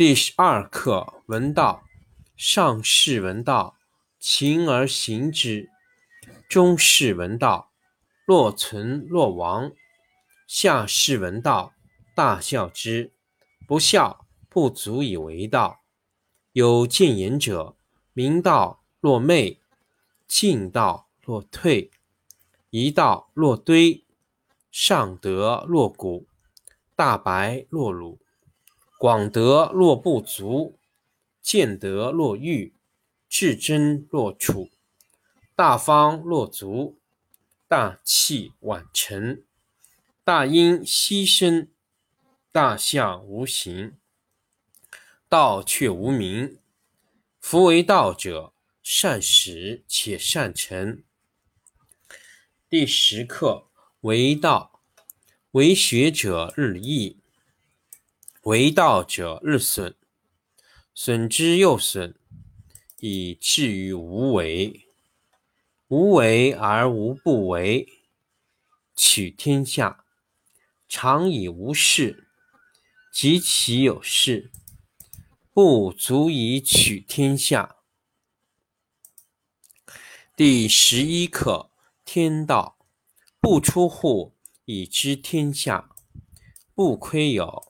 第十二课闻道，上士闻道，勤而行之；中士闻道，若存若亡；下士闻道，大笑之。不笑。不足以为道。有见言者，明道若昧，进道若退，一道若堆，上德若谷，大白若鲁，广德若不足，见德若愚，至真若处，大方若足，大器晚成，大音希声，大象无形。道却无名，夫为道者，善始且善成。第十课为道，为学者日益，为道者日损，损之又损，以至于无为。无为而无不为，取天下常以无事，及其有事。不足以取天下。第十一课：天道，不出户，以知天下；不窥有，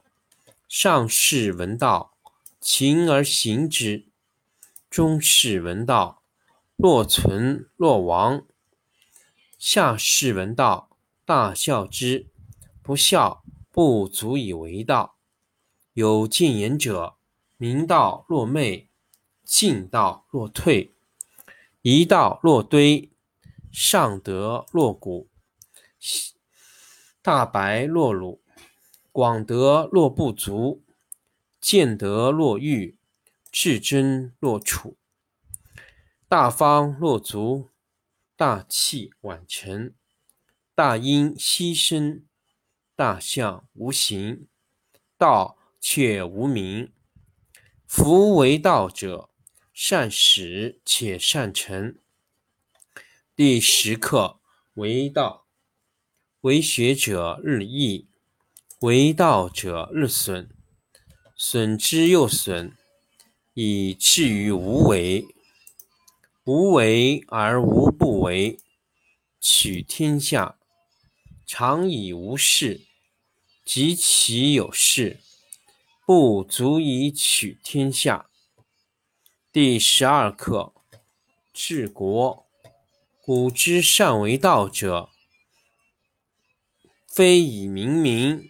上士闻道，勤而行之；中士闻道，若存若亡；下士闻道，大笑之。不笑，不足以为道。有见言者，明道若昧。进道若退，一道若堆，上德若谷，大白若鲁，广德若不足，见德若愚，至真若处，大方若足，大器晚成，大音希声，大象无形，道却无名。夫为道者，善始且善成。第十课为道，为学者日益，为道者日损，损之又损，以至于无为。无为而无不为，取天下常以无事，及其有事，不足以取天下。第十二课：治国。古之善为道者，非以明民，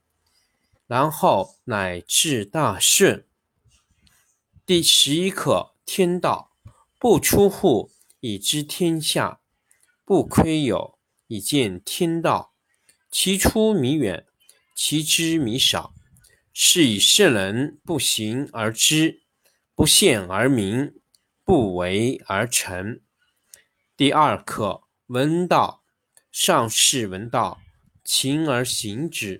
然后乃至大顺。第十一课：天道不出户。以知天下，不窥有，以见天道。其出弥远，其知弥少。是以圣人不行而知，不见而明，不为而成。第二课：闻道。上士闻道，勤而行之；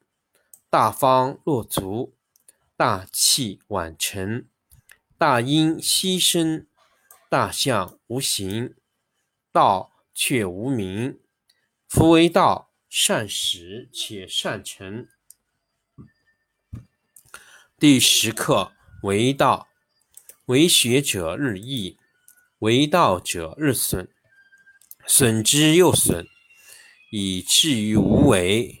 大方若足，大器晚成，大音希声，大象无形，道。却无名。夫为道，善始且善成。第十课：为道，为学者日益，为道者日损，损之又损，以至于无为。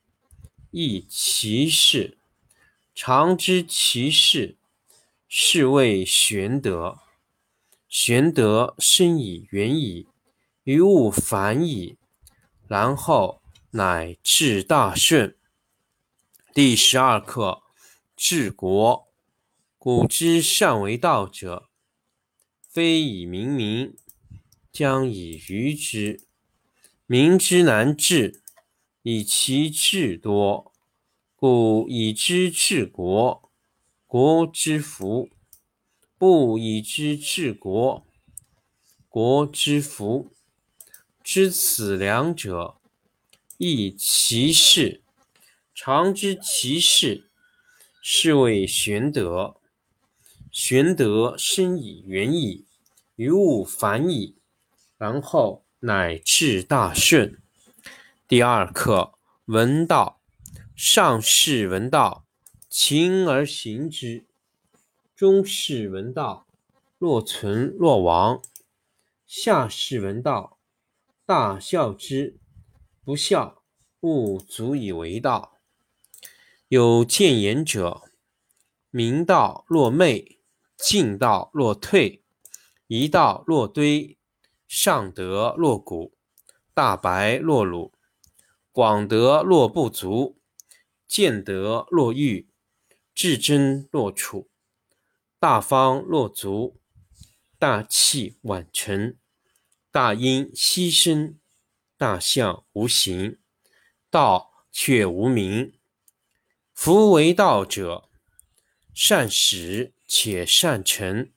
亦其事。常知其事，是谓玄德。玄德深以，远矣，于物反矣，然后乃至大顺。第十二课：治国。古之善为道者，非以明民，将以愚之。民之难治，以其智多。故以知治国，国之福。不以知治国，国之福。知此两者，亦其事。常知其事，是谓玄德。玄德深以，远矣，于物反矣，然后乃至大顺。第二课：闻道。上士闻道，勤而行之。中士闻道，若存若亡；下士闻道，大笑之，不笑，不足以为道。有见言者：明道若昧，进道若退，一道若堆，上德若谷，大白若鲁，广德若不足，见德若愚，至真若处。大方若足，大器晚成，大音希声，大象无形。道却无名。夫为道者，善始且善成。